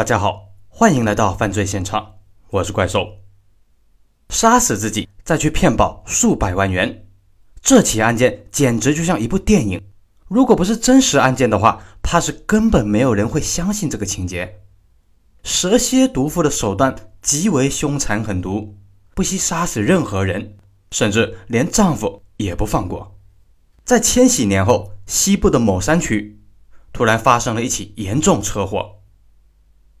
大家好，欢迎来到犯罪现场，我是怪兽。杀死自己再去骗保数百万元，这起案件简直就像一部电影。如果不是真实案件的话，怕是根本没有人会相信这个情节。蛇蝎毒妇的手段极为凶残狠毒，不惜杀死任何人，甚至连丈夫也不放过。在千禧年后，西部的某山区突然发生了一起严重车祸。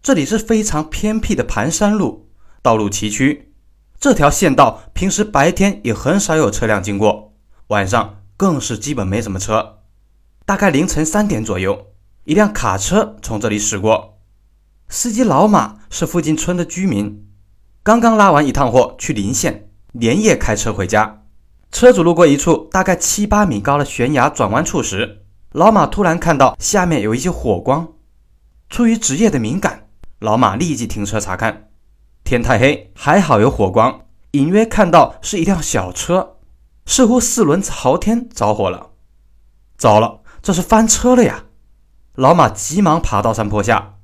这里是非常偏僻的盘山路，道路崎岖。这条县道平时白天也很少有车辆经过，晚上更是基本没什么车。大概凌晨三点左右，一辆卡车从这里驶过，司机老马是附近村的居民，刚刚拉完一趟货去临县，连夜开车回家。车主路过一处大概七八米高的悬崖转弯处时，老马突然看到下面有一些火光，出于职业的敏感。老马立即停车查看，天太黑，还好有火光，隐约看到是一辆小车，似乎四轮朝天着火了。糟了，这是翻车了呀！老马急忙爬到山坡下，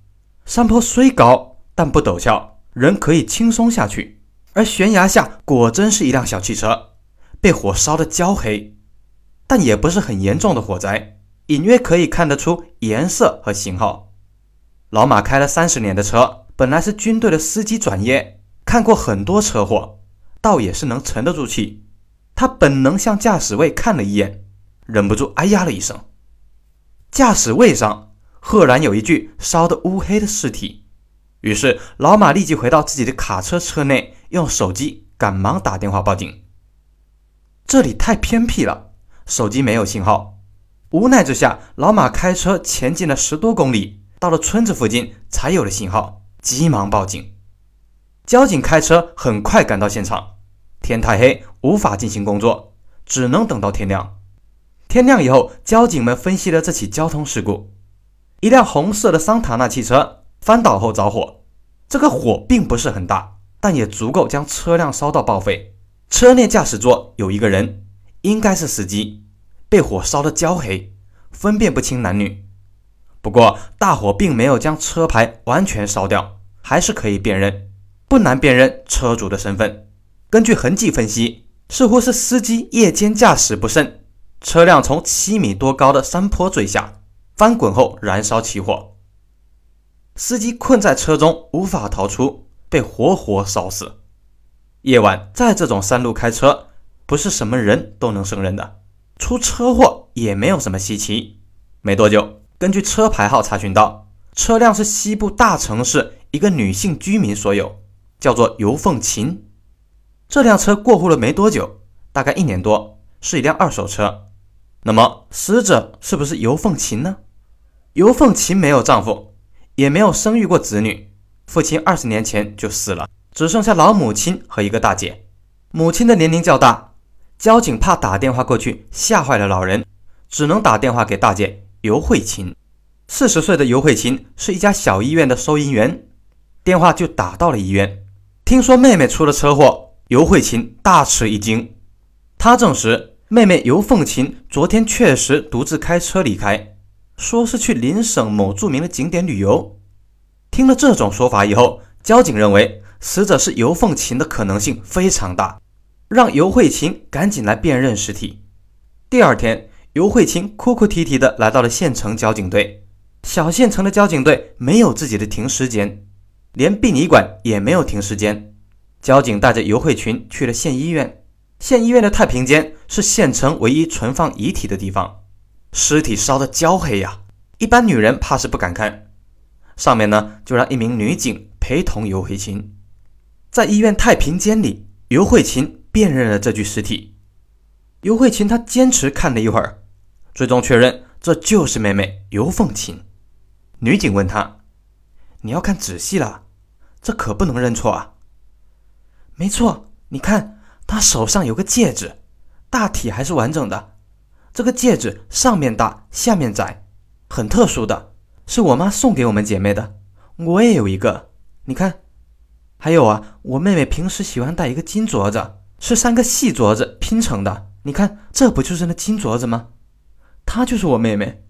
山坡虽高，但不陡峭，人可以轻松下去。而悬崖下果真是一辆小汽车，被火烧得焦黑，但也不是很严重的火灾，隐约可以看得出颜色和型号。老马开了三十年的车，本来是军队的司机转业，看过很多车祸，倒也是能沉得住气。他本能向驾驶位看了一眼，忍不住哎呀了一声。驾驶位上赫然有一具烧得乌黑的尸体。于是老马立即回到自己的卡车车内，用手机赶忙打电话报警。这里太偏僻了，手机没有信号。无奈之下，老马开车前进了十多公里。到了村子附近才有了信号，急忙报警。交警开车很快赶到现场，天太黑无法进行工作，只能等到天亮。天亮以后，交警们分析了这起交通事故：一辆红色的桑塔纳汽车翻倒后着火，这个火并不是很大，但也足够将车辆烧到报废。车内驾驶座有一个人，应该是司机，被火烧得焦黑，分辨不清男女。不过，大火并没有将车牌完全烧掉，还是可以辨认，不难辨认车主的身份。根据痕迹分析，似乎是司机夜间驾驶不慎，车辆从七米多高的山坡坠下，翻滚后燃烧起火，司机困在车中无法逃出，被活活烧死。夜晚在这种山路开车，不是什么人都能胜任的，出车祸也没有什么稀奇。没多久。根据车牌号查询到，车辆是西部大城市一个女性居民所有，叫做尤凤琴。这辆车过户了没多久，大概一年多，是一辆二手车。那么死者是不是尤凤琴呢？尤凤琴没有丈夫，也没有生育过子女，父亲二十年前就死了，只剩下老母亲和一个大姐。母亲的年龄较大，交警怕打电话过去吓坏了老人，只能打电话给大姐。尤慧琴，四十岁的尤慧琴是一家小医院的收银员，电话就打到了医院。听说妹妹出了车祸，尤慧琴大吃一惊。她证实，妹妹尤凤琴昨天确实独自开车离开，说是去邻省某著名的景点旅游。听了这种说法以后，交警认为死者是尤凤琴的可能性非常大，让尤慧琴赶紧来辨认尸体。第二天。尤慧琴哭哭啼啼地来到了县城交警队。小县城的交警队没有自己的停尸间，连殡仪馆也没有停尸间。交警带着尤慧群去了县医院。县医院的太平间是县城唯一存放遗体的地方。尸体烧得焦黑呀，一般女人怕是不敢看。上面呢，就让一名女警陪同尤慧琴。在医院太平间里，尤慧琴辨认了这具尸体。尤慧琴她坚持看了一会儿。最终确认，这就是妹妹尤凤琴。女警问她：“你要看仔细了，这可不能认错啊。”“没错，你看她手上有个戒指，大体还是完整的。这个戒指上面大，下面窄，很特殊的，是我妈送给我们姐妹的。我也有一个，你看。还有啊，我妹妹平时喜欢戴一个金镯子，是三个细镯子拼成的。你看，这不就是那金镯子吗？”她就是我妹妹，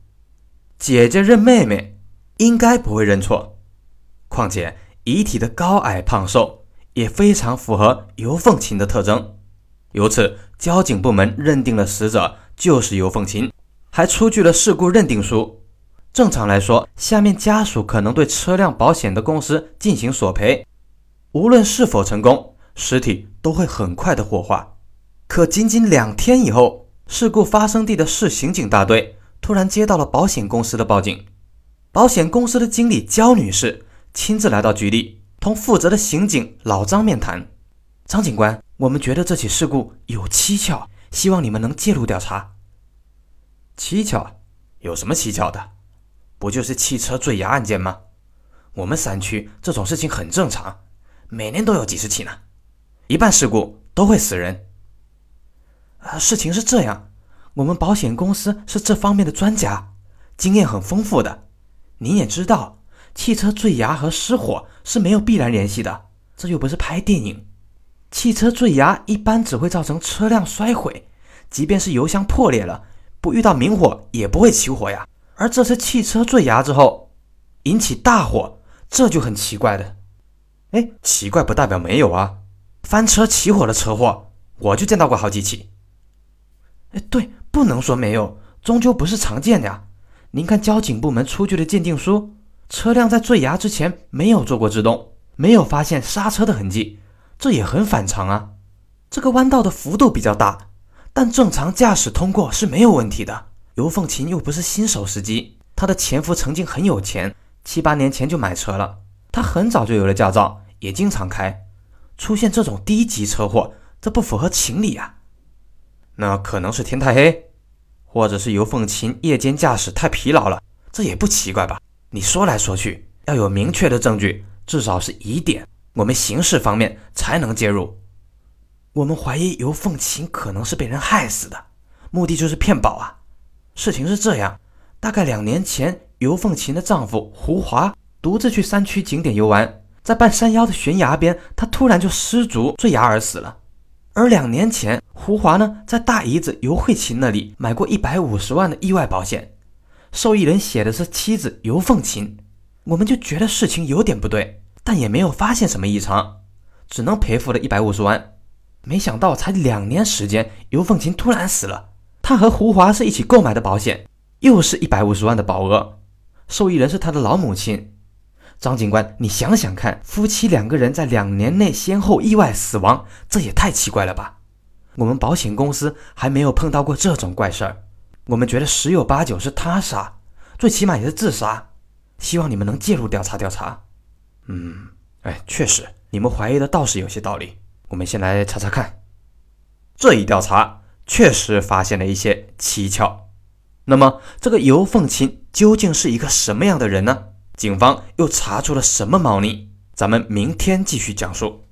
姐姐认妹妹，应该不会认错。况且遗体的高矮胖瘦也非常符合尤凤琴的特征，由此交警部门认定了死者就是尤凤琴，还出具了事故认定书。正常来说，下面家属可能对车辆保险的公司进行索赔，无论是否成功，尸体都会很快的火化。可仅仅两天以后，事故发生地的市刑警大队突然接到了保险公司的报警，保险公司的经理焦女士亲自来到局里，同负责的刑警老张面谈。张警官，我们觉得这起事故有蹊跷，希望你们能介入调查。蹊跷？有什么蹊跷的？不就是汽车坠崖案件吗？我们山区这种事情很正常，每年都有几十起呢。一半事故都会死人。啊，事情是这样，我们保险公司是这方面的专家，经验很丰富的。您也知道，汽车坠崖和失火是没有必然联系的，这又不是拍电影。汽车坠崖一般只会造成车辆摔毁，即便是油箱破裂了，不遇到明火也不会起火呀。而这次汽车坠崖之后，引起大火，这就很奇怪的。哎，奇怪不代表没有啊，翻车起火的车祸，我就见到过好几起。哎，对，不能说没有，终究不是常见的呀。您看交警部门出具的鉴定书，车辆在坠崖之前没有做过制动，没有发现刹车的痕迹，这也很反常啊。这个弯道的幅度比较大，但正常驾驶通过是没有问题的。尤凤琴又不是新手司机，她的前夫曾经很有钱，七八年前就买车了。她很早就有了驾照，也经常开。出现这种低级车祸，这不符合情理啊！那可能是天太黑，或者是尤凤琴夜间驾驶太疲劳了，这也不奇怪吧？你说来说去，要有明确的证据，至少是疑点，我们刑事方面才能介入。我们怀疑尤凤琴可能是被人害死的，目的就是骗保啊！事情是这样，大概两年前，尤凤琴的丈夫胡华独自去山区景点游玩，在半山腰的悬崖边，他突然就失足坠崖而死了。而两年前，胡华呢在大姨子尤慧琴那里买过一百五十万的意外保险，受益人写的是妻子尤凤琴，我们就觉得事情有点不对，但也没有发现什么异常，只能赔付了一百五十万。没想到才两年时间，尤凤琴突然死了。他和胡华是一起购买的保险，又是一百五十万的保额，受益人是他的老母亲。张警官，你想想看，夫妻两个人在两年内先后意外死亡，这也太奇怪了吧？我们保险公司还没有碰到过这种怪事儿，我们觉得十有八九是他杀，最起码也是自杀。希望你们能介入调查调查。嗯，哎，确实，你们怀疑的倒是有些道理。我们先来查查看，这一调查。确实发现了一些蹊跷，那么这个尤凤琴究竟是一个什么样的人呢？警方又查出了什么猫腻？咱们明天继续讲述。